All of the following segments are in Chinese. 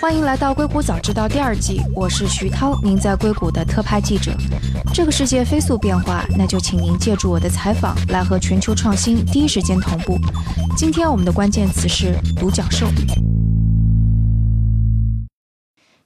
欢迎来到《硅谷早知道》第二季，我是徐涛，您在硅谷的特派记者。这个世界飞速变化，那就请您借助我的采访，来和全球创新第一时间同步。今天我们的关键词是独角兽。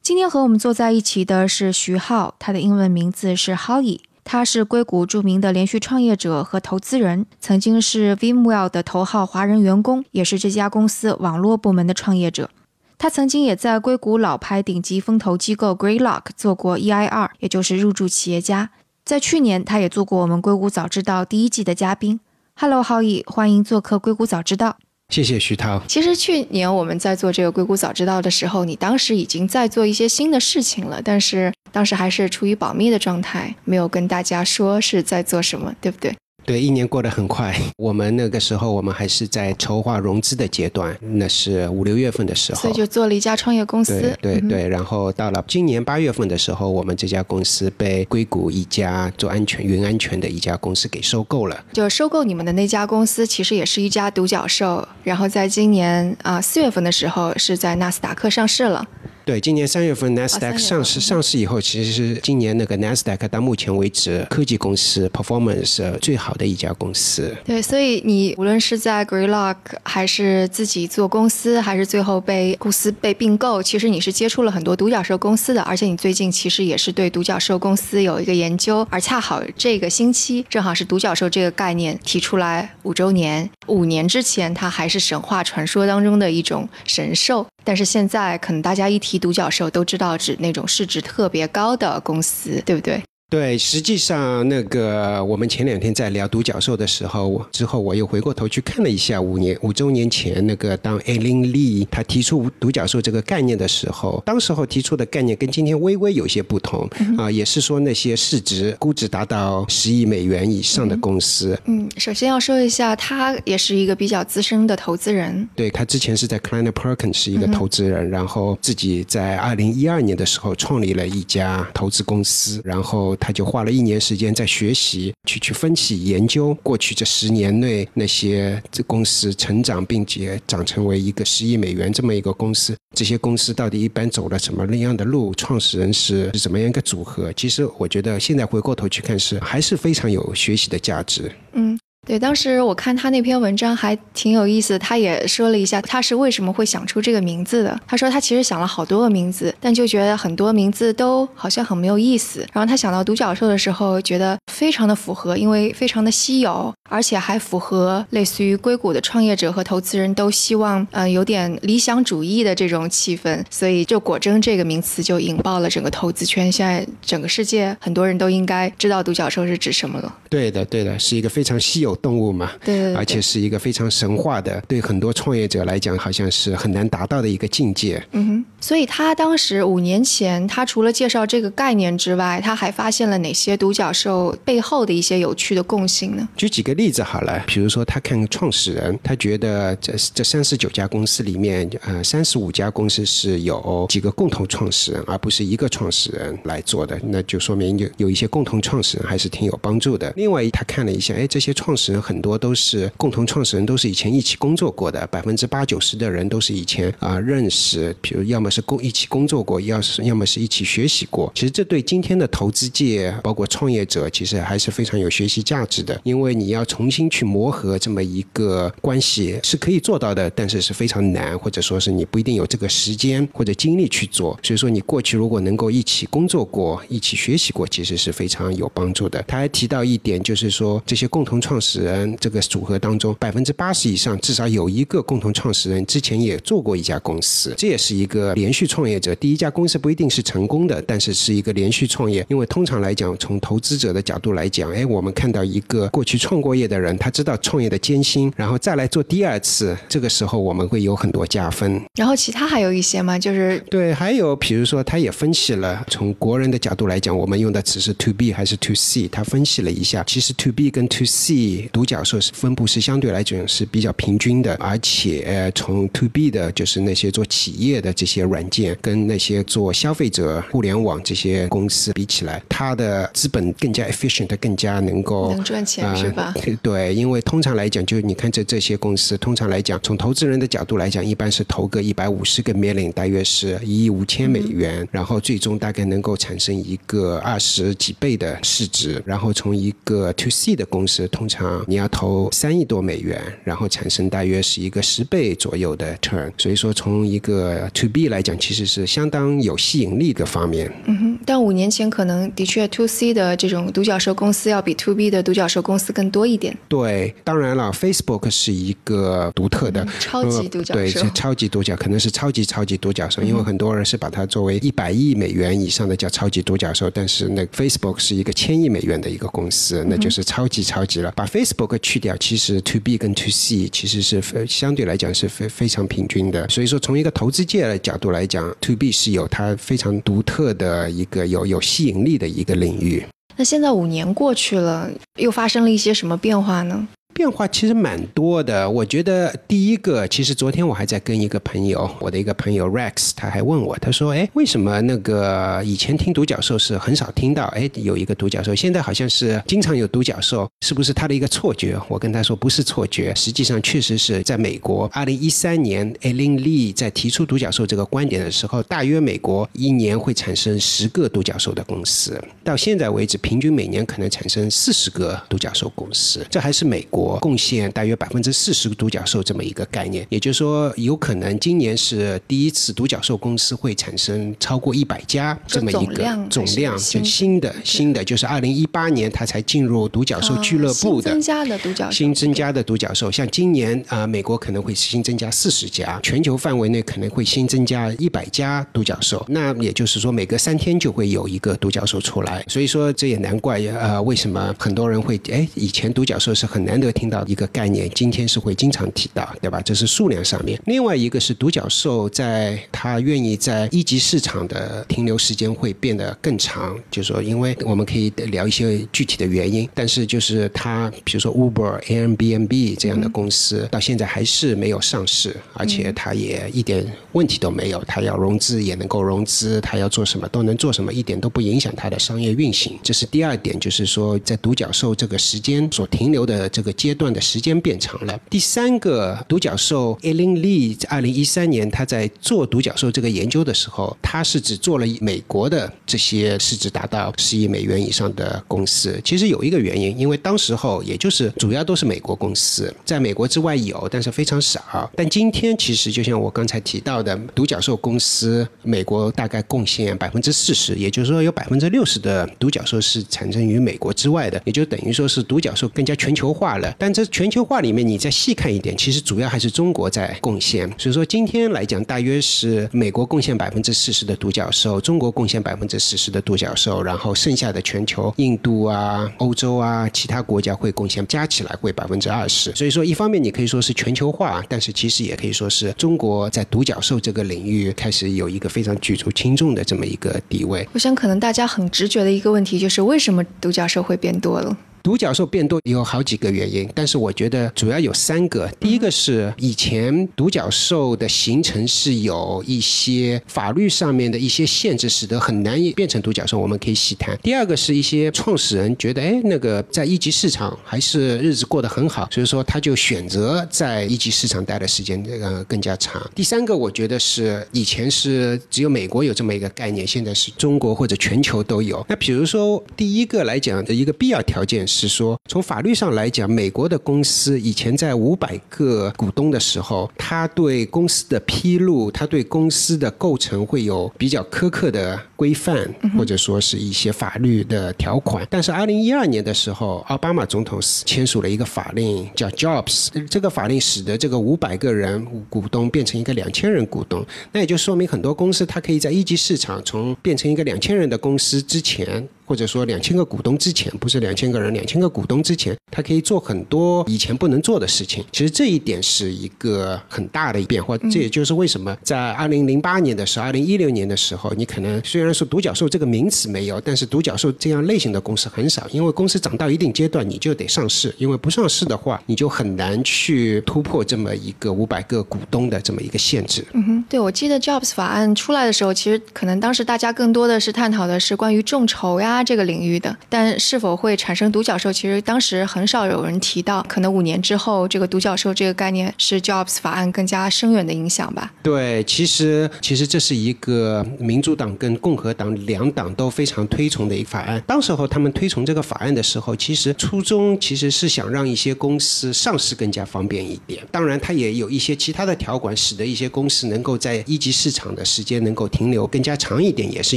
今天和我们坐在一起的是徐浩，他的英文名字是 Howie。他是硅谷著名的连续创业者和投资人，曾经是 VMware 的头号华人员工，也是这家公司网络部门的创业者。他曾经也在硅谷老牌顶级风投机构 Greylock 做过 EIR，也就是入驻企业家。在去年，他也做过我们硅谷早知道第一季的嘉宾。Hello，浩毅，欢迎做客硅谷早知道。谢谢徐涛。其实去年我们在做这个硅谷早知道的时候，你当时已经在做一些新的事情了，但是当时还是处于保密的状态，没有跟大家说是在做什么，对不对？对，一年过得很快。我们那个时候，我们还是在筹划融资的阶段，那是五六月份的时候，所以就做了一家创业公司。对对对，然后到了今年八月份的时候，我们这家公司被硅谷一家做安全云安全的一家公司给收购了。就收购你们的那家公司，其实也是一家独角兽。然后在今年啊四月份的时候，是在纳斯达克上市了。对，今年三月份 Nasdaq 上市上市以后，其实是今年那个 Nasdaq 到目前为止科技公司 performance 最好的一家公司。对，所以你无论是在 Greylock 还是自己做公司，还是最后被公司被并购，其实你是接触了很多独角兽公司的，而且你最近其实也是对独角兽公司有一个研究，而恰好这个星期正好是独角兽这个概念提出来五周年。五年之前，它还是神话传说当中的一种神兽。但是现在，可能大家一提独角兽，都知道指那种市值特别高的公司，对不对？对，实际上那个我们前两天在聊独角兽的时候，之后我又回过头去看了一下五年五周年前那个当艾琳丽他提出独角兽这个概念的时候，当时候提出的概念跟今天微微有些不同啊，也是说那些市值估值达到十亿美元以上的公司。嗯，首先要说一下，他也是一个比较资深的投资人。对他之前是在 Kleiner Perkins 是一个投资人，然后自己在二零一二年的时候创立了一家投资公司，然后。他就花了一年时间在学习，去去分析研究过去这十年内那些这公司成长，并且长成为一个十亿美元这么一个公司，这些公司到底一般走了什么那样的路，创始人是怎么样一个组合？其实我觉得现在回过头去看，是还是非常有学习的价值。嗯。对，当时我看他那篇文章还挺有意思，他也说了一下他是为什么会想出这个名字的。他说他其实想了好多个名字，但就觉得很多名字都好像很没有意思。然后他想到独角兽的时候，觉得非常的符合，因为非常的稀有，而且还符合类似于硅谷的创业者和投资人都希望，嗯，有点理想主义的这种气氛。所以就果真这个名词就引爆了整个投资圈，现在整个世界很多人都应该知道独角兽是指什么了。对的，对的，是一个非常稀有。动物嘛，对，而且是一个非常神话的，对很多创业者来讲，好像是很难达到的一个境界。嗯哼，所以他当时五年前，他除了介绍这个概念之外，他还发现了哪些独角兽背后的一些有趣的共性呢？举几个例子好了，比如说他看创始人，他觉得这这三十九家公司里面，呃，三十五家公司是有几个共同创始人，而不是一个创始人来做的，那就说明有有一些共同创始人还是挺有帮助的。另外，他看了一下，哎，这些创始人很多都是共同创始人，都是以前一起工作过的，百分之八九十的人都是以前啊认识，比如要么是工一起工作过，要是要么是一起学习过。其实这对今天的投资界，包括创业者，其实还是非常有学习价值的。因为你要重新去磨合这么一个关系是可以做到的，但是是非常难，或者说是你不一定有这个时间或者精力去做。所以说，你过去如果能够一起工作过、一起学习过，其实是非常有帮助的。他还提到一点，就是说这些共同创始人。这个组合当中，百分之八十以上至少有一个共同创始人之前也做过一家公司，这也是一个连续创业者。第一家公司不一定是成功的，但是是一个连续创业。因为通常来讲，从投资者的角度来讲，哎，我们看到一个过去创过业的人，他知道创业的艰辛，然后再来做第二次，这个时候我们会有很多加分。然后其他还有一些吗？就是对，还有比如说，他也分析了从国人的角度来讲，我们用的词是 to B 还是 to C，他分析了一下，其实 to B 跟 to C 独角兽是分布是相对来讲是比较平均的，而且从 to B 的，就是那些做企业的这些软件，跟那些做消费者互联网这些公司比起来，它的资本更加 efficient，更加能够能赚钱是吧？对，因为通常来讲，就你看这这些公司，通常来讲，从投资人的角度来讲，一般是投个一百五十个 million，大约是一亿五千美元，然后最终大概能够产生一个二十几倍的市值。然后从一个 to C 的公司，通常你要投三亿多美元，然后产生大约是一个十倍左右的 turn。所以说，从一个 to B 来讲，其实是相当有吸引力的方面。嗯哼，但五年前可能的确 to C 的这种独角兽公司要比 to B 的独角兽公司更多一点。对，当然了，Facebook 是一个独特的超级独角兽，对，是超级独角，可能是超级超级独角兽，因为很多人是把它作为一百亿美元以上的叫超级独角兽，但是那 Facebook 是一个千亿美元的一个公司，那就是超级超级了。把 Facebook 去掉，其实 To B 跟 To C 其实是相对来讲是非非常平均的。所以说，从一个投资界的角度度来讲，To B 是有它非常独特的一个有有吸引力的一个领域。那现在五年过去了，又发生了一些什么变化呢？变化其实蛮多的。我觉得第一个，其实昨天我还在跟一个朋友，我的一个朋友 Rex，他还问我，他说：“哎，为什么那个以前听独角兽是很少听到？哎，有一个独角兽，现在好像是经常有独角兽，是不是他的一个错觉？”我跟他说：“不是错觉，实际上确实是在美国，二零一三年 e l i n Lee 在提出独角兽这个观点的时候，大约美国一年会产生十个独角兽的公司，到现在为止，平均每年可能产生四十个独角兽公司，这还是美国。”贡献大约百分之四十个独角兽这么一个概念，也就是说，有可能今年是第一次独角兽公司会产生超过一百家这么一个总量，就新的新的，就是二零一八年它才进入独角兽俱乐部的新增加的独角兽，新增加的独角兽，像今年啊，美国可能会新增加四十家，全球范围内可能会新增加一百家独角兽，那也就是说每隔三天就会有一个独角兽出来，所以说这也难怪呃，为什么很多人会哎，以前独角兽是很难得听到。一个概念，今天是会经常提到，对吧？这是数量上面。另外一个是独角兽，在它愿意在一级市场的停留时间会变得更长，就是说，因为我们可以聊一些具体的原因，但是就是它，比如说 Uber、Airbnb 这样的公司，到现在还是没有上市，而且它也一点问题都没有，它要融资也能够融资，它要做什么都能做什么，一点都不影响它的商业运行。这是第二点，就是说在独角兽这个时间所停留的这个阶段。的时间变长了。第三个独角兽 e l i n Lee 在二零一三年他在做独角兽这个研究的时候，他是只做了美国的这些市值达到十亿美元以上的公司。其实有一个原因，因为当时候也就是主要都是美国公司，在美国之外有，但是非常少。但今天其实就像我刚才提到的，独角兽公司美国大概贡献百分之四十，也就是说有百分之六十的独角兽是产生于美国之外的，也就等于说是独角兽更加全球化了。但这全球化里面，你再细看一点，其实主要还是中国在贡献。所以说今天来讲，大约是美国贡献百分之四十的独角兽，中国贡献百分之四十的独角兽，然后剩下的全球，印度啊、欧洲啊、其他国家会贡献，加起来会百分之二十。所以说，一方面你可以说是全球化，但是其实也可以说是中国在独角兽这个领域开始有一个非常举足轻重的这么一个地位。我想，可能大家很直觉的一个问题就是，为什么独角兽会变多了？独角兽变多有好几个原因，但是我觉得主要有三个。第一个是以前独角兽的形成是有一些法律上面的一些限制，使得很难变成独角兽，我们可以细谈。第二个是一些创始人觉得，哎，那个在一级市场还是日子过得很好，所以说他就选择在一级市场待的时间呃更加长。第三个我觉得是以前是只有美国有这么一个概念，现在是中国或者全球都有。那比如说第一个来讲的一个必要条件是。是说，从法律上来讲，美国的公司以前在五百个股东的时候，他对公司的披露，他对公司的构成会有比较苛刻的规范，或者说是一些法律的条款。但是，二零一二年的时候，奥巴马总统签署了一个法令，叫 Jobs。这个法令使得这个五百个人股东变成一个两千人股东。那也就说明很多公司它可以在一级市场从变成一个两千人的公司之前。或者说两千个股东之前，不是两千个人，两千个股东之前，他可以做很多以前不能做的事情。其实这一点是一个很大的变化，这也就是为什么在二零零八年的时候，二零一六年的时候，你可能虽然说独角兽这个名词没有，但是独角兽这样类型的公司很少，因为公司涨到一定阶段，你就得上市，因为不上市的话，你就很难去突破这么一个五百个股东的这么一个限制。嗯哼，对，我记得 Jobs 法案出来的时候，其实可能当时大家更多的是探讨的是关于众筹呀这个领域的，但是否会产生独角兽，其实当时很少有人提到。可能五年之后，这个独角兽这个概念是 Jobs 法案更加深远的影响吧？对，其实其实这是一个民主党跟共和党两党都非常推崇的一个法案。当时候他们推崇这个法案的时候，其实初衷其实是想让一些公司上市更加方便一点。当然，它也有一些其他的条款，使得一些公司能够在一级市场的时间能够停留更加长一点，也是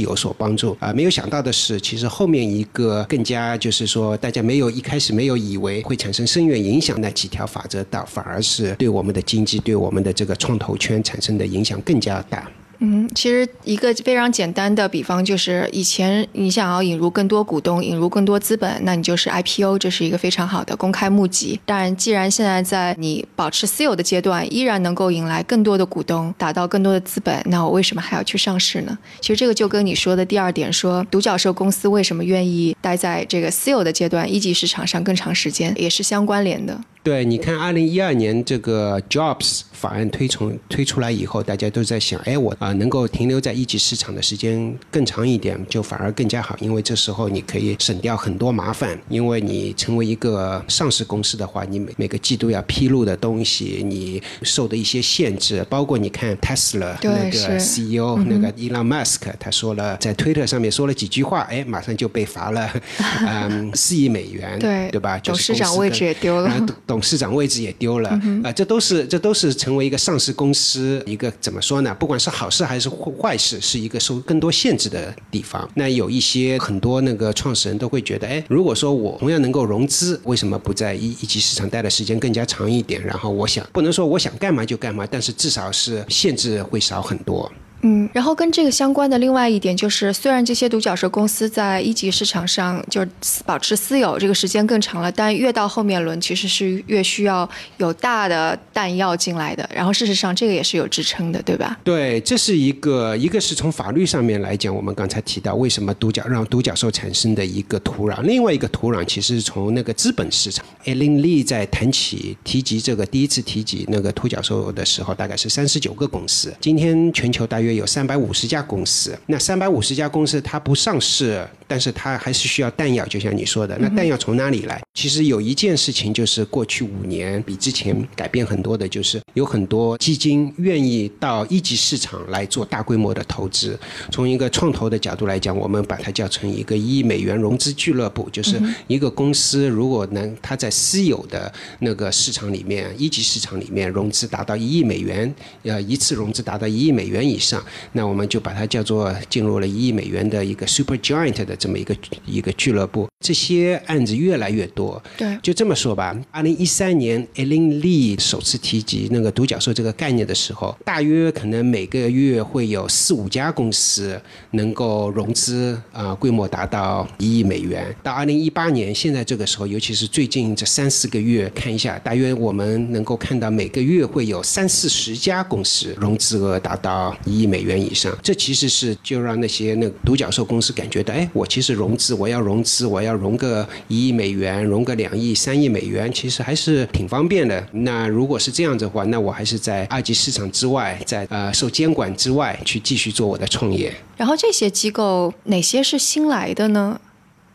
有所帮助啊。没有想到的是，其实后面一个更加就是说，大家没有一开始没有以为会产生深远影响那几条法则，倒反而是对我们的经济、对我们的这个创投圈产生的影响更加大。嗯，其实一个非常简单的比方就是，以前你想要引入更多股东、引入更多资本，那你就是 IPO，这是一个非常好的公开募集。当然，既然现在在你保持私有的阶段，依然能够引来更多的股东，达到更多的资本，那我为什么还要去上市呢？其实这个就跟你说的第二点，说独角兽公司为什么愿意待在这个私有的阶段、一级市场上更长时间，也是相关联的。对，你看，二零一二年这个 Jobs 法案推崇推出来以后，大家都在想，哎，我啊能够停留在一级市场的时间更长一点，就反而更加好，因为这时候你可以省掉很多麻烦。因为你成为一个上市公司的话，你每每个季度要披露的东西，你受的一些限制，包括你看 Tesla 那个 CEO 那个 Elon Musk，他说了在推特上面说了几句话，哎，马上就被罚了，嗯，四亿美元，对对吧？董事长位置也丢了。董事长位置也丢了啊！这都是这都是成为一个上市公司一个怎么说呢？不管是好事还是坏事，是一个受更多限制的地方。那有一些很多那个创始人都会觉得，哎，如果说我同样能够融资，为什么不在一一级市场待的时间更加长一点？然后我想不能说我想干嘛就干嘛，但是至少是限制会少很多。嗯，然后跟这个相关的另外一点就是，虽然这些独角兽公司在一级市场上就是保持私有这个时间更长了，但越到后面轮其实是越需要有大的弹药进来的。然后事实上这个也是有支撑的，对吧？对，这是一个一个是从法律上面来讲，我们刚才提到为什么独角让独角兽产生的一个土壤，另外一个土壤其实是从那个资本市场。艾琳丽在谈起提及这个第一次提及那个独角兽的时候，大概是三十九个公司，今天全球大约。约有三百五十家公司，那三百五十家公司它不上市，但是它还是需要弹药，就像你说的，那弹药从哪里来？其实有一件事情就是过去五年比之前改变很多的，就是有很多基金愿意到一级市场来做大规模的投资。从一个创投的角度来讲，我们把它叫成一个一亿美元融资俱乐部，就是一个公司如果能它在私有的那个市场里面，一级市场里面融资达到一亿美元，呃，一次融资达到一亿美元以上。那我们就把它叫做进入了一亿美元的一个 super giant 的这么一个一个俱乐部。这些案子越来越多，对，就这么说吧。二零一三年，Ellen Lee 首次提及那个独角兽这个概念的时候，大约可能每个月会有四五家公司能够融资啊，规模达到一亿美元。到二零一八年，现在这个时候，尤其是最近这三四个月，看一下，大约我们能够看到每个月会有三四十家公司融资额达到一亿美元以上。这其实是就让那些那独角兽公司感觉到，哎，我其实融资，我要融资，我要。要融个一亿美元，融个两亿、三亿美元，其实还是挺方便的。那如果是这样子的话，那我还是在二级市场之外，在呃受监管之外，去继续做我的创业。然后这些机构哪些是新来的呢？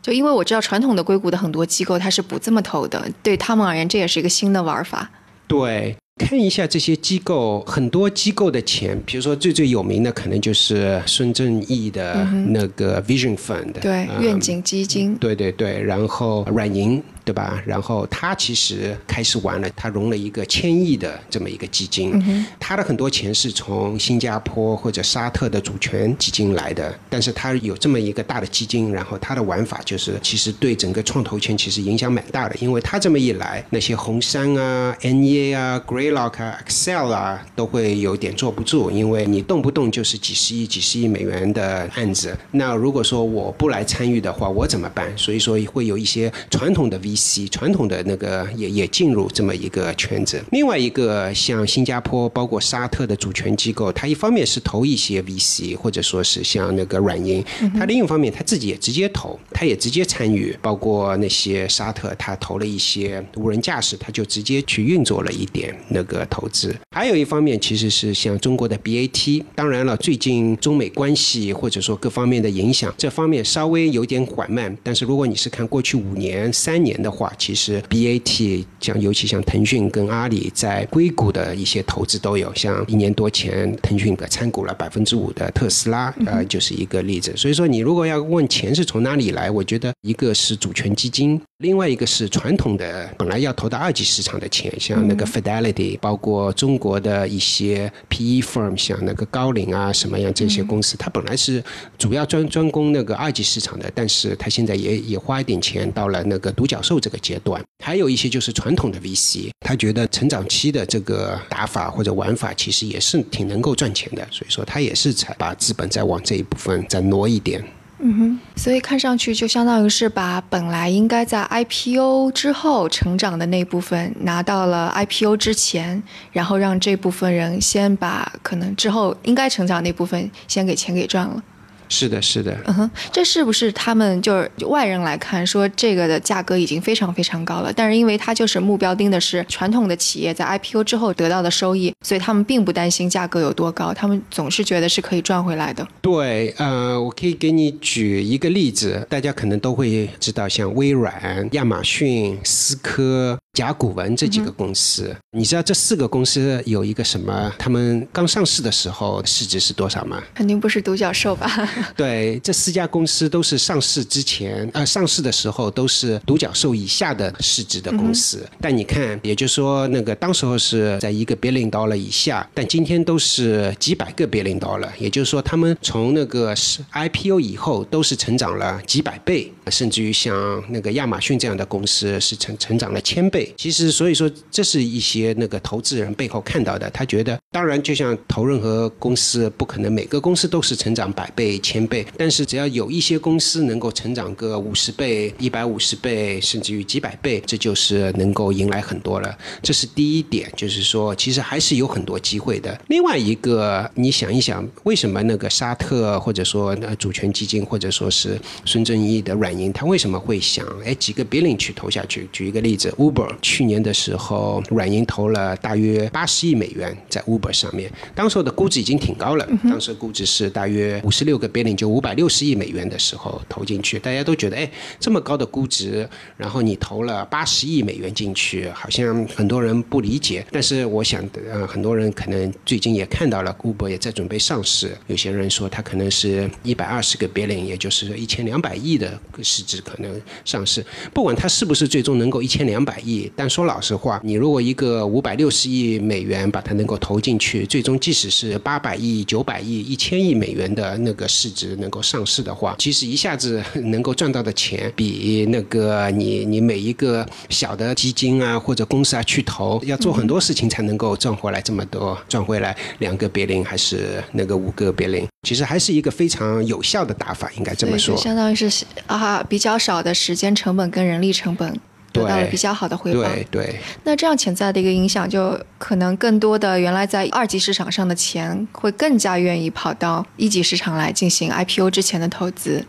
就因为我知道传统的硅谷的很多机构它是不这么投的，对他们而言这也是一个新的玩法。对。看一下这些机构，很多机构的钱，比如说最最有名的，可能就是孙正义的那个 Vision Fund，对，愿景基金，对对对，然后软银对吧？然后他其实开始玩了，他融了一个千亿的这么一个基金，他的很多钱是从新加坡或者沙特的主权基金来的，但是他有这么一个大的基金，然后他的玩法就是其实对整个创投圈其实影响蛮大的，因为他这么一来，那些红杉啊、NEA 啊、Greylock 啊、Excel 啊都会有点坐不住，因为你动不动就是几十亿、几十亿美元的案子，那如果说我不来参与的话，我怎么办？所以说会有一些传统的 VC、传统的那个也也进入这么一个圈子。另外一个像新加坡、包括沙特的主权机构，它一方面是投一些 VC，或者说是像那个软银，它另一方面它自己也直接投，它也直接参与，包括那些沙特，它投了一些无人驾驶，它就直接去运作了一点那个投资。还有一方面其实是像中国的 BAT，当然了，最近中美关系或者说各方面的影响，这方面稍微有点缓慢。但是如果你是看过去五年、三年的话，其实 BAT 像尤其像腾讯跟阿里在硅谷的一些投资都有，像一年多前腾讯的参股了百分之五的特斯拉，呃，就是一个例子。所以说，你如果要问钱是从哪里来，我觉得一个是主权基金，另外一个是传统的本来要投到二级市场的钱，像那个 Fidelity，包括中国的一些 PE firm，像那个高瓴啊什么样这些公司，它本来是主要专专攻那个二级市场的，但是它现在也也花一点钱到了那个独角兽这个阶段。还有一些就是传统的 VC，他觉得成长期的这个打法或者玩法其实也是挺能够赚钱的，所以说他也是才把资本再往这一部分再挪一点。嗯哼，所以看上去就相当于是把本来应该在 IPO 之后成长的那部分拿到了 IPO 之前，然后让这部分人先把可能之后应该成长那部分先给钱给赚了。是的，是的，嗯哼，这是不是他们就是外人来看说这个的价格已经非常非常高了？但是因为它就是目标盯的是传统的企业在 IPO 之后得到的收益，所以他们并不担心价格有多高，他们总是觉得是可以赚回来的。对，呃，我可以给你举一个例子，大家可能都会知道，像微软、亚马逊、思科。甲骨文这几个公司，你知道这四个公司有一个什么？他们刚上市的时候市值是多少吗？肯定不是独角兽吧？对，这四家公司都是上市之前，呃，上市的时候都是独角兽以下的市值的公司。但你看，也就是说，那个当时候是在一个 billion dollar 以下，但今天都是几百个 billion dollar。也就是说，他们从那个是 IPO 以后都是成长了几百倍，甚至于像那个亚马逊这样的公司是成成长了千倍。其实，所以说，这是一些那个投资人背后看到的。他觉得，当然，就像投任何公司，不可能每个公司都是成长百倍、千倍，但是只要有一些公司能够成长个五十倍、一百五十倍，甚至于几百倍，这就是能够迎来很多了。这是第一点，就是说，其实还是有很多机会的。另外一个，你想一想，为什么那个沙特或者说主权基金，或者说是孙正义的软银，他为什么会想，哎，几个 billion 去投下去？举一个例子，Uber。去年的时候，软银投了大约八十亿美元在 Uber 上面，当时的估值已经挺高了，当时估值是大约五十六个 billion，就五百六十亿美元的时候投进去，大家都觉得，哎，这么高的估值，然后你投了八十亿美元进去，好像很多人不理解。但是我想，呃，很多人可能最近也看到了，Uber 也在准备上市，有些人说它可能是一百二十个 billion，也就是一千两百亿的市值可能上市。不管它是不是最终能够一千两百亿。但说老实话，你如果一个五百六十亿美元把它能够投进去，最终即使是八百亿、九百亿、一千亿美元的那个市值能够上市的话，其实一下子 能够赚到的钱，比那个你你每一个小的基金啊或者公司啊去投，要做很多事情才能够赚回来这么多，赚回来两个别零还是那个五个别零，其实还是一个非常有效的打法，应该这么说。相当于是啊，比较少的时间成本跟人力成本。得到了比较好的回报。对对。那这样潜在的一个影响，就可能更多的原来在二级市场上的钱，会更加愿意跑到一级市场来进行 IPO 之前的投资。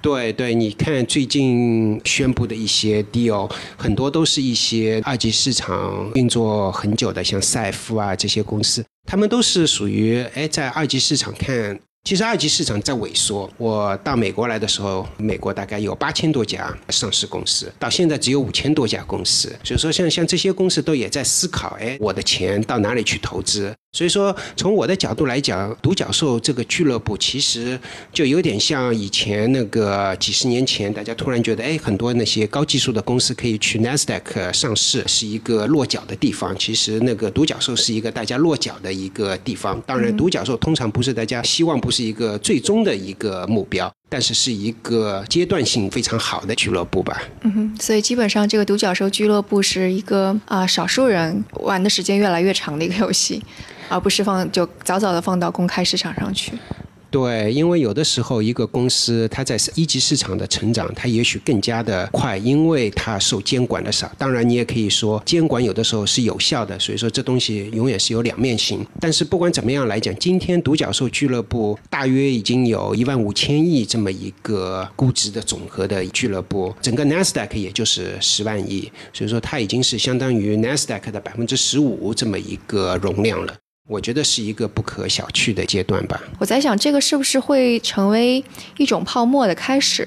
对对，你看最近宣布的一些 deal，很多都是一些二级市场运作很久的，像赛富啊这些公司，他们都是属于哎在二级市场看。其实二级市场在萎缩。我到美国来的时候，美国大概有八千多家上市公司，到现在只有五千多家公司。所以说，像像这些公司都也在思考：哎，我的钱到哪里去投资？所以说，从我的角度来讲，独角兽这个俱乐部其实就有点像以前那个几十年前，大家突然觉得，哎，很多那些高技术的公司可以去 NASDAQ 上市，是一个落脚的地方。其实那个独角兽是一个大家落脚的一个地方。当然，独角兽通常不是大家希望不是一个最终的一个目标，但是是一个阶段性非常好的俱乐部吧。嗯哼，所以基本上这个独角兽俱乐部是一个啊少数人玩的时间越来越长的一个游戏。而不是放就早早的放到公开市场上去。对，因为有的时候一个公司它在一级市场的成长，它也许更加的快，因为它受监管的少。当然，你也可以说监管有的时候是有效的，所以说这东西永远是有两面性。但是不管怎么样来讲，今天独角兽俱乐部大约已经有一万五千亿这么一个估值的总和的俱乐部，整个 NASDAQ 也就是十万亿，所以说它已经是相当于 NASDAQ 的百分之十五这么一个容量了。我觉得是一个不可小觑的阶段吧。我在想，这个是不是会成为一种泡沫的开始？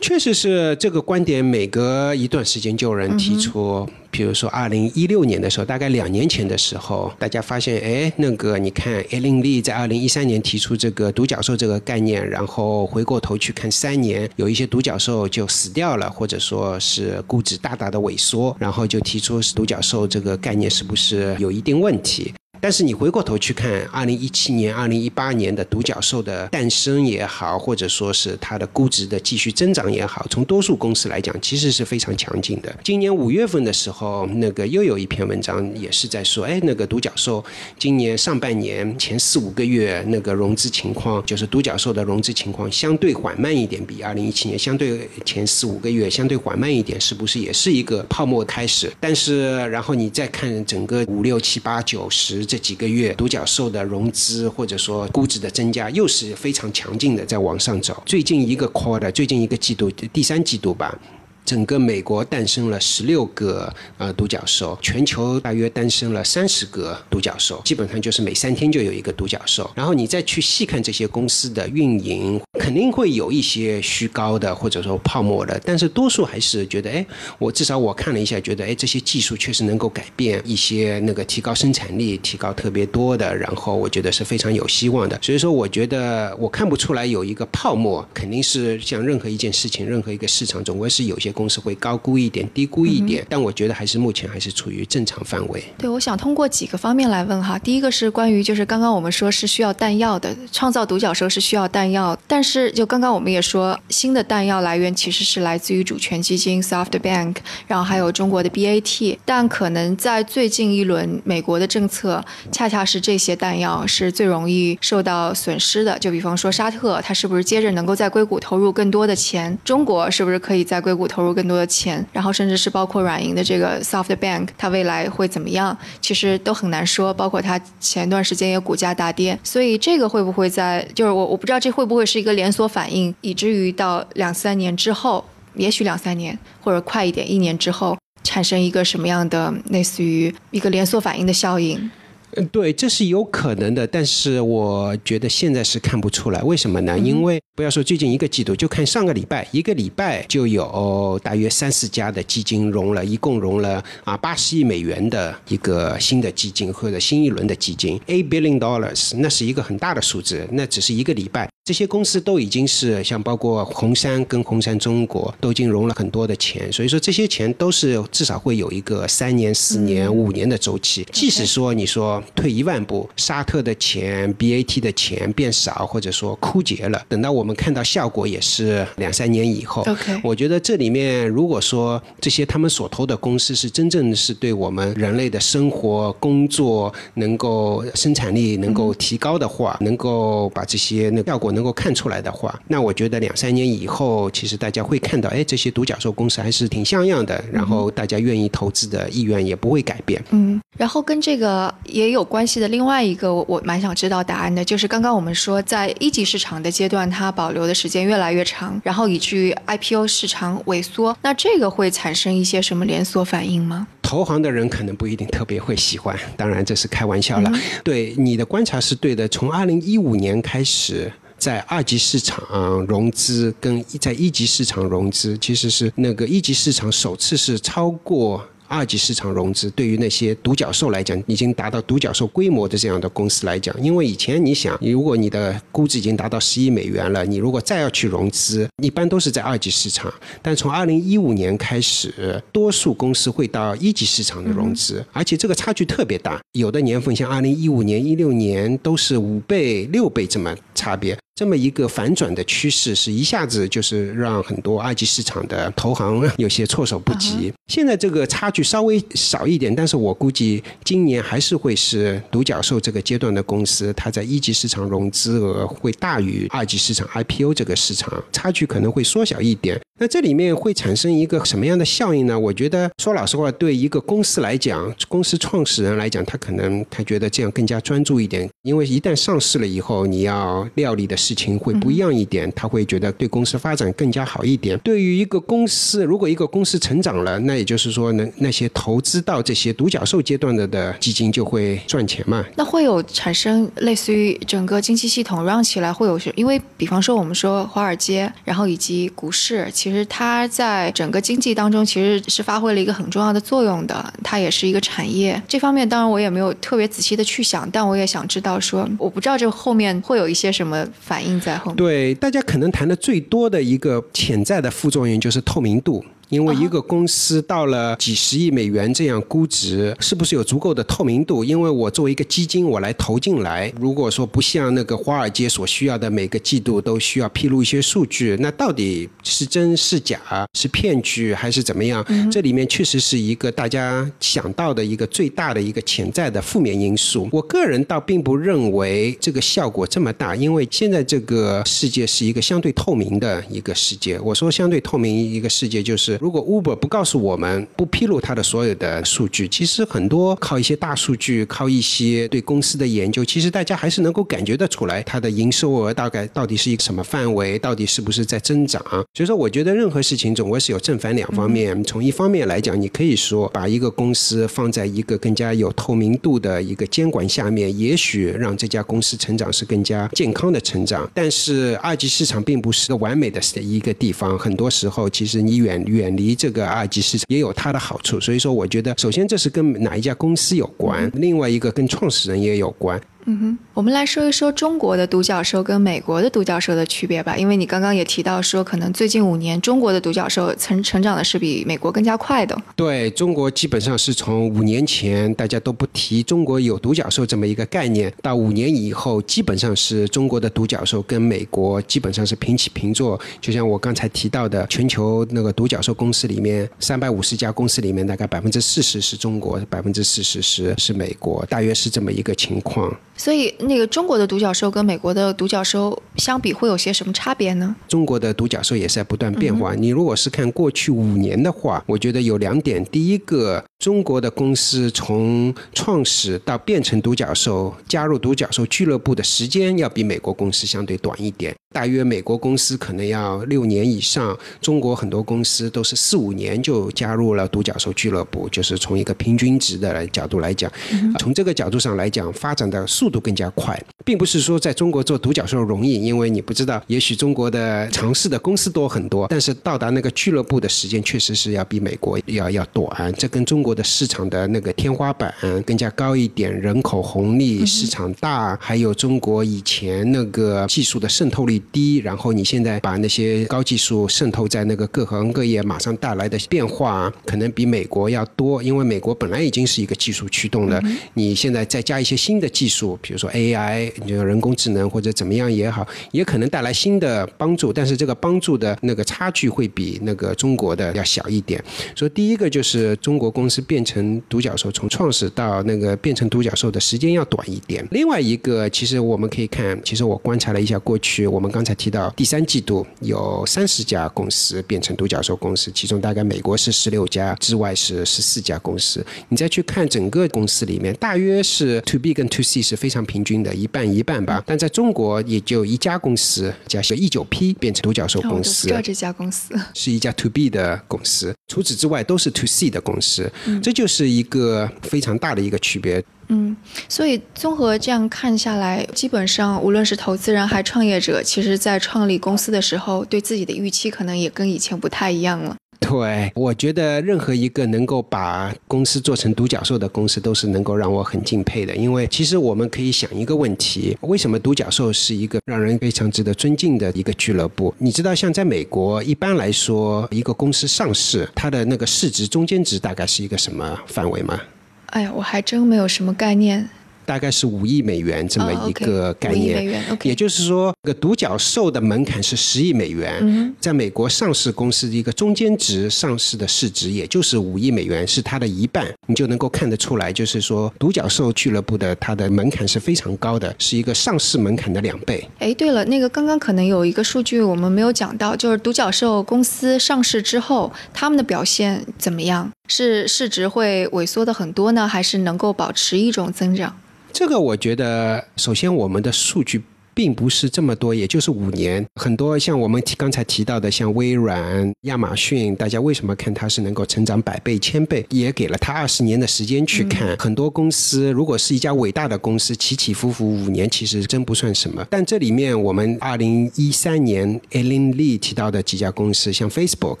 确实是这个观点，每隔一段时间就有人提出。比如说，二零一六年的时候，大概两年前的时候，大家发现，哎，那个你看，艾琳丽在二零一三年提出这个独角兽这个概念，然后回过头去看三年，有一些独角兽就死掉了，或者说是估值大大的萎缩，然后就提出独角兽这个概念是不是有一定问题？但是你回过头去看，二零一七年、二零一八年的独角兽的诞生也好，或者说是它的估值的继续增长也好，从多数公司来讲，其实是非常强劲的。今年五月份的时候，那个又有一篇文章也是在说，哎，那个独角兽今年上半年前四五个月那个融资情况，就是独角兽的融资情况相对缓慢一点，比二零一七年相对前四五个月相对缓慢一点，是不是也是一个泡沫开始？但是然后你再看整个五六七八九十。这几个月，独角兽的融资或者说估值的增加，又是非常强劲的，在往上走。最近一个 quarter，最近一个季度，第三季度吧。整个美国诞生了十六个呃独角兽，全球大约诞生了三十个独角兽，基本上就是每三天就有一个独角兽。然后你再去细看这些公司的运营，肯定会有一些虚高的或者说泡沫的，但是多数还是觉得，哎，我至少我看了一下，觉得哎这些技术确实能够改变一些那个提高生产力、提高特别多的，然后我觉得是非常有希望的。所以说，我觉得我看不出来有一个泡沫，肯定是像任何一件事情、任何一个市场，总归是有些。公司会高估一点、低估一点，但我觉得还是目前还是处于正常范围。对，我想通过几个方面来问哈。第一个是关于，就是刚刚我们说是需要弹药的，创造独角兽是需要弹药，但是就刚刚我们也说，新的弹药来源其实是来自于主权基金 SoftBank，然后还有中国的 BAT，但可能在最近一轮美国的政策，恰恰是这些弹药是最容易受到损失的。就比方说沙特，它是不是接着能够在硅谷投入更多的钱？中国是不是可以在硅谷投入？投入更多的钱，然后甚至是包括软银的这个 SoftBank，它未来会怎么样？其实都很难说。包括它前段时间也股价大跌，所以这个会不会在就是我我不知道这会不会是一个连锁反应，以至于到两三年之后，也许两三年或者快一点一年之后，产生一个什么样的类似于一个连锁反应的效应？嗯，对，这是有可能的，但是我觉得现在是看不出来，为什么呢？因为不要说最近一个季度，就看上个礼拜，一个礼拜就有大约三四家的基金融了，一共融了啊八十亿美元的一个新的基金或者新一轮的基金，eight billion dollars，那是一个很大的数字，那只是一个礼拜。这些公司都已经是像包括红杉跟红杉中国都已经融了很多的钱，所以说这些钱都是至少会有一个三年、四年、五年的周期。即使说你说退一万步，沙特的钱、BAT 的钱变少，或者说枯竭了，等到我们看到效果也是两三年以后。OK，我觉得这里面如果说这些他们所投的公司是真正是对我们人类的生活、工作能够生产力能够提高的话，能够把这些那效果。能够看出来的话，那我觉得两三年以后，其实大家会看到，哎，这些独角兽公司还是挺像样的，然后大家愿意投资的意愿也不会改变。嗯，然后跟这个也有关系的另外一个，我我蛮想知道答案的，就是刚刚我们说，在一级市场的阶段，它保留的时间越来越长，然后以至于 IPO 市场萎缩，那这个会产生一些什么连锁反应吗？投行的人可能不一定特别会喜欢，当然这是开玩笑了。对你的观察是对的，从二零一五年开始。在二级市场融资跟在一级市场融资，其实是那个一级市场首次是超过二级市场融资，对于那些独角兽来讲，已经达到独角兽规模的这样的公司来讲，因为以前你想，如果你的估值已经达到十亿美元了，你如果再要去融资，一般都是在二级市场。但从二零一五年开始，多数公司会到一级市场的融资，而且这个差距特别大，有的年份像二零一五年、一六年都是五倍、六倍这么差别。这么一个反转的趋势，是一下子就是让很多二级市场的投行有些措手不及。现在这个差距稍微少一点，但是我估计今年还是会是独角兽这个阶段的公司，它在一级市场融资额会大于二级市场 IPO 这个市场，差距可能会缩小一点。那这里面会产生一个什么样的效应呢？我觉得说老实话，对一个公司来讲，公司创始人来讲，他可能他觉得这样更加专注一点，因为一旦上市了以后，你要料理的事情会不一样一点，他会觉得对公司发展更加好一点。对于一个公司，如果一个公司成长了，那也就是说，那那些投资到这些独角兽阶段的的基金就会赚钱嘛？那会有产生类似于整个经济系统 run 起来会有，因为比方说我们说华尔街，然后以及股市。其实它在整个经济当中其实是发挥了一个很重要的作用的，它也是一个产业。这方面当然我也没有特别仔细的去想，但我也想知道说，我不知道这后面会有一些什么反应在后面。对，大家可能谈的最多的一个潜在的副作用就是透明度。因为一个公司到了几十亿美元这样估值，是不是有足够的透明度？因为我作为一个基金，我来投进来，如果说不像那个华尔街所需要的每个季度都需要披露一些数据，那到底是真是假，是骗局还是怎么样？这里面确实是一个大家想到的一个最大的一个潜在的负面因素。我个人倒并不认为这个效果这么大，因为现在这个世界是一个相对透明的一个世界。我说相对透明一个世界就是。如果 Uber 不告诉我们，不披露它的所有的数据，其实很多靠一些大数据，靠一些对公司的研究，其实大家还是能够感觉得出来，它的营收额大概到底是一个什么范围，到底是不是在增长。所以说，我觉得任何事情总归是有正反两方面。从一方面来讲，你可以说把一个公司放在一个更加有透明度的一个监管下面，也许让这家公司成长是更加健康的成长。但是二级市场并不是个完美的一个地方，很多时候其实你远远。远离这个二级市场也有它的好处，所以说我觉得，首先这是跟哪一家公司有关，另外一个跟创始人也有关。嗯哼，我们来说一说中国的独角兽跟美国的独角兽的区别吧。因为你刚刚也提到说，可能最近五年中国的独角兽成成长的是比美国更加快的。对中国基本上是从五年前大家都不提中国有独角兽这么一个概念，到五年以后，基本上是中国的独角兽跟美国基本上是平起平坐。就像我刚才提到的，全球那个独角兽公司里面，三百五十家公司里面，大概百分之四十是中国，百分之四十是是美国，大约是这么一个情况。所以，那个中国的独角兽跟美国的独角兽相比，会有些什么差别呢？中国的独角兽也是在不断变化。你如果是看过去五年的话，我觉得有两点。第一个，中国的公司从创始到变成独角兽、加入独角兽俱乐部的时间，要比美国公司相对短一点。大约美国公司可能要六年以上，中国很多公司都是四五年就加入了独角兽俱乐部。就是从一个平均值的角度来讲，从这个角度上来讲，发展的速速度更加快，并不是说在中国做独角兽容易，因为你不知道，也许中国的尝试的公司多很多，但是到达那个俱乐部的时间确实是要比美国要要短。这跟中国的市场的那个天花板更加高一点，人口红利、市场大，还有中国以前那个技术的渗透率。低，然后你现在把那些高技术渗透在那个各行各业，马上带来的变化，可能比美国要多，因为美国本来已经是一个技术驱动的，你现在再加一些新的技术，比如说 AI，就人工智能或者怎么样也好，也可能带来新的帮助，但是这个帮助的那个差距会比那个中国的要小一点。所以第一个就是中国公司变成独角兽，从创始到那个变成独角兽的时间要短一点。另外一个，其实我们可以看，其实我观察了一下过去我们。刚才提到第三季度有三十家公司变成独角兽公司，其中大概美国是十六家，之外是十四家公司。你再去看整个公司里面，大约是 To B 跟 To C 是非常平均的，一半一半吧。但在中国也就一家公司，叫一九 P 变成独角兽公司。知道这家公司是一家 To B 的公司，除此之外都是 To C 的公司。这就是一个非常大的一个区别。嗯，所以综合这样看下来，基本上无论是投资人还创业者，其实在创立公司的时候，对自己的预期可能也跟以前不太一样了。对，我觉得任何一个能够把公司做成独角兽的公司，都是能够让我很敬佩的。因为其实我们可以想一个问题：为什么独角兽是一个让人非常值得尊敬的一个俱乐部？你知道，像在美国，一般来说，一个公司上市，它的那个市值中间值大概是一个什么范围吗？哎呀，我还真没有什么概念。大概是五亿美元这么一个概念，也就是说，这个独角兽的门槛是十亿美元，在美国上市公司的一个中间值上市的市值，也就是五亿美元，是它的一半，你就能够看得出来，就是说，独角兽俱乐部的它的门槛是非常高的，是一个上市门槛的两倍。哎，对了，那个刚刚可能有一个数据我们没有讲到，就是独角兽公司上市之后，他们的表现怎么样？是市值会萎缩的很多呢，还是能够保持一种增长？这个我觉得，首先我们的数据。并不是这么多，也就是五年。很多像我们提刚才提到的，像微软、亚马逊，大家为什么看它是能够成长百倍、千倍？也给了它二十年的时间去看。很多公司如果是一家伟大的公司，起起伏伏五年其实真不算什么。但这里面我们二零一三年 Ellen Lee 提到的几家公司，像 Facebook，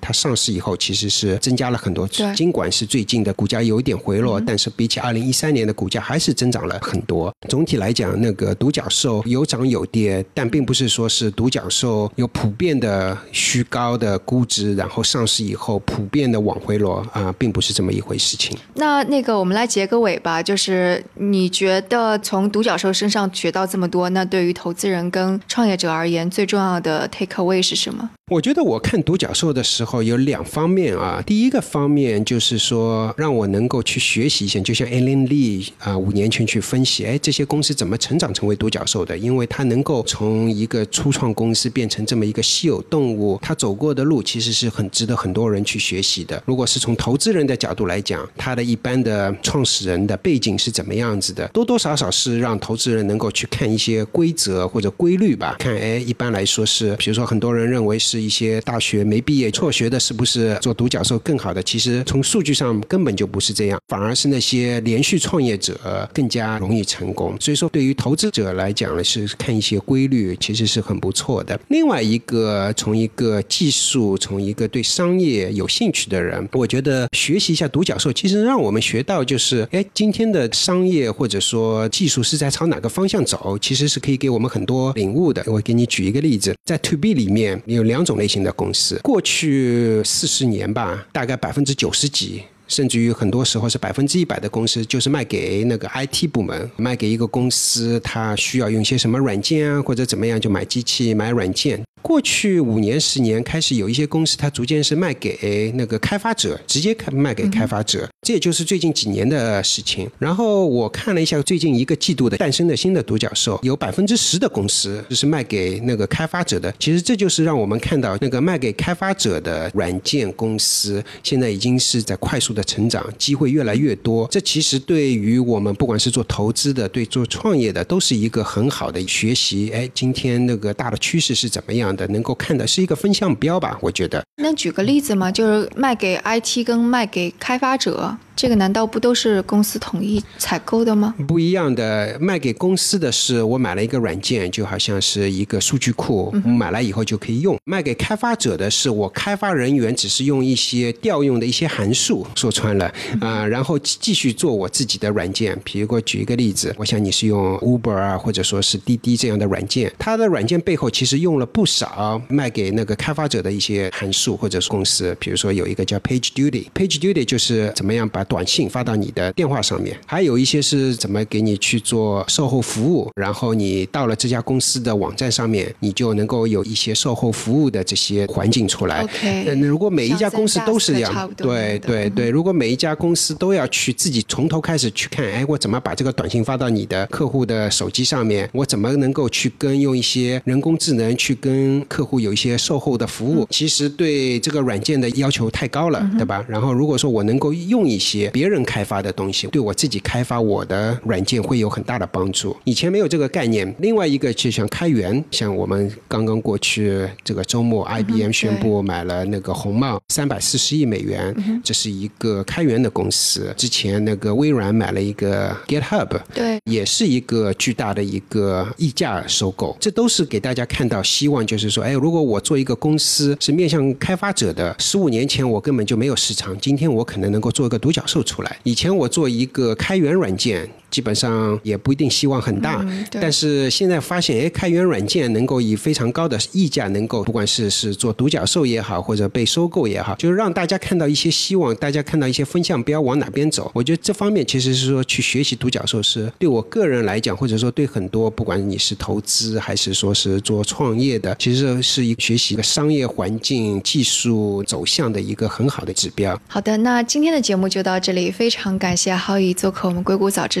它上市以后其实是增加了很多。尽管是最近的股价有一点回落，但是比起二零一三年的股价还是增长了很多。总体来讲，那个独角兽有涨。有有跌，但并不是说是独角兽有普遍的虚高的估值，然后上市以后普遍的往回落啊，并不是这么一回事情。那那个我们来结个尾吧，就是你觉得从独角兽身上学到这么多，那对于投资人跟创业者而言，最重要的 take away 是什么？我觉得我看独角兽的时候有两方面啊，第一个方面就是说让我能够去学习一下，就像 Ellen Lee 啊五年前去分析，哎，这些公司怎么成长成为独角兽的，因为它。能够从一个初创公司变成这么一个稀有动物，他走过的路其实是很值得很多人去学习的。如果是从投资人的角度来讲，他的一般的创始人的背景是怎么样子的，多多少少是让投资人能够去看一些规则或者规律吧。看，哎，一般来说是，比如说很多人认为是是一些大学没毕业辍学的，是不是做独角兽更好的？其实从数据上根本就不是这样，反而是那些连续创业者更加容易成功。所以说，对于投资者来讲呢，是看。一些规律其实是很不错的。另外一个，从一个技术，从一个对商业有兴趣的人，我觉得学习一下独角兽，其实让我们学到就是，哎，今天的商业或者说技术是在朝哪个方向走，其实是可以给我们很多领悟的。我给你举一个例子，在 To B 里面有两种类型的公司，过去四十年吧，大概百分之九十几。甚至于很多时候是百分之一百的公司，就是卖给那个 IT 部门，卖给一个公司，他需要用一些什么软件啊，或者怎么样，就买机器、买软件。过去五年、十年开始有一些公司，它逐渐是卖给那个开发者，直接开卖给开发者，这也就是最近几年的事情。然后我看了一下最近一个季度的诞生的新的独角兽，有百分之十的公司就是卖给那个开发者的。其实这就是让我们看到那个卖给开发者的软件公司，现在已经是在快速的成长，机会越来越多。这其实对于我们不管是做投资的，对做创业的，都是一个很好的学习。哎，今天那个大的趋势是怎么样？的能够看的是一个风向标吧，我觉得。能举个例子吗？就是卖给 IT 跟卖给开发者。这个难道不都是公司统一采购的吗？不一样的，卖给公司的是我买了一个软件，就好像是一个数据库，买来以后就可以用；卖给开发者的是我开发人员只是用一些调用的一些函数，说穿了啊，然后继续做我自己的软件。比如给我举一个例子，我想你是用 Uber 啊，或者说是滴滴这样的软件，它的软件背后其实用了不少卖给那个开发者的一些函数或者是公司。比如说有一个叫 PageDuty，PageDuty 就是怎么样把短信发到你的电话上面，还有一些是怎么给你去做售后服务，然后你到了这家公司的网站上面，你就能够有一些售后服务的这些环境出来。OK，如果每一家公司都是这样，对对对，如果每一家公司都要去自己从头开始去看，哎，我怎么把这个短信发到你的客户的手机上面？我怎么能够去跟用一些人工智能去跟客户有一些售后的服务？其实对这个软件的要求太高了，对吧？然后如果说我能够用一些。些别人开发的东西，对我自己开发我的软件会有很大的帮助。以前没有这个概念。另外一个就像开源，像我们刚刚过去这个周末，IBM 宣布买了那个红帽三百四十亿美元，这是一个开源的公司。之前那个微软买了一个 GitHub，对，也是一个巨大的一个溢价收购。这都是给大家看到希望，就是。就是说，哎，如果我做一个公司是面向开发者的，十五年前我根本就没有市场，今天我可能能够做一个独角兽出来。以前我做一个开源软件。基本上也不一定希望很大，但是现在发现，哎，开源软件能够以非常高的溢价，能够不管是是做独角兽也好，或者被收购也好，就是让大家看到一些希望，大家看到一些风向标往哪边走。我觉得这方面其实是说去学习独角兽，是对我个人来讲，或者说对很多不管你是投资还是说是做创业的，其实是一个学习一个商业环境、技术走向的一个很好的指标。好的，那今天的节目就到这里，非常感谢浩宇做客我们硅谷早知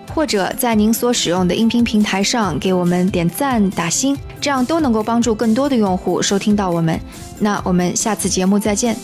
或者在您所使用的音频平台上给我们点赞打星，这样都能够帮助更多的用户收听到我们。那我们下次节目再见。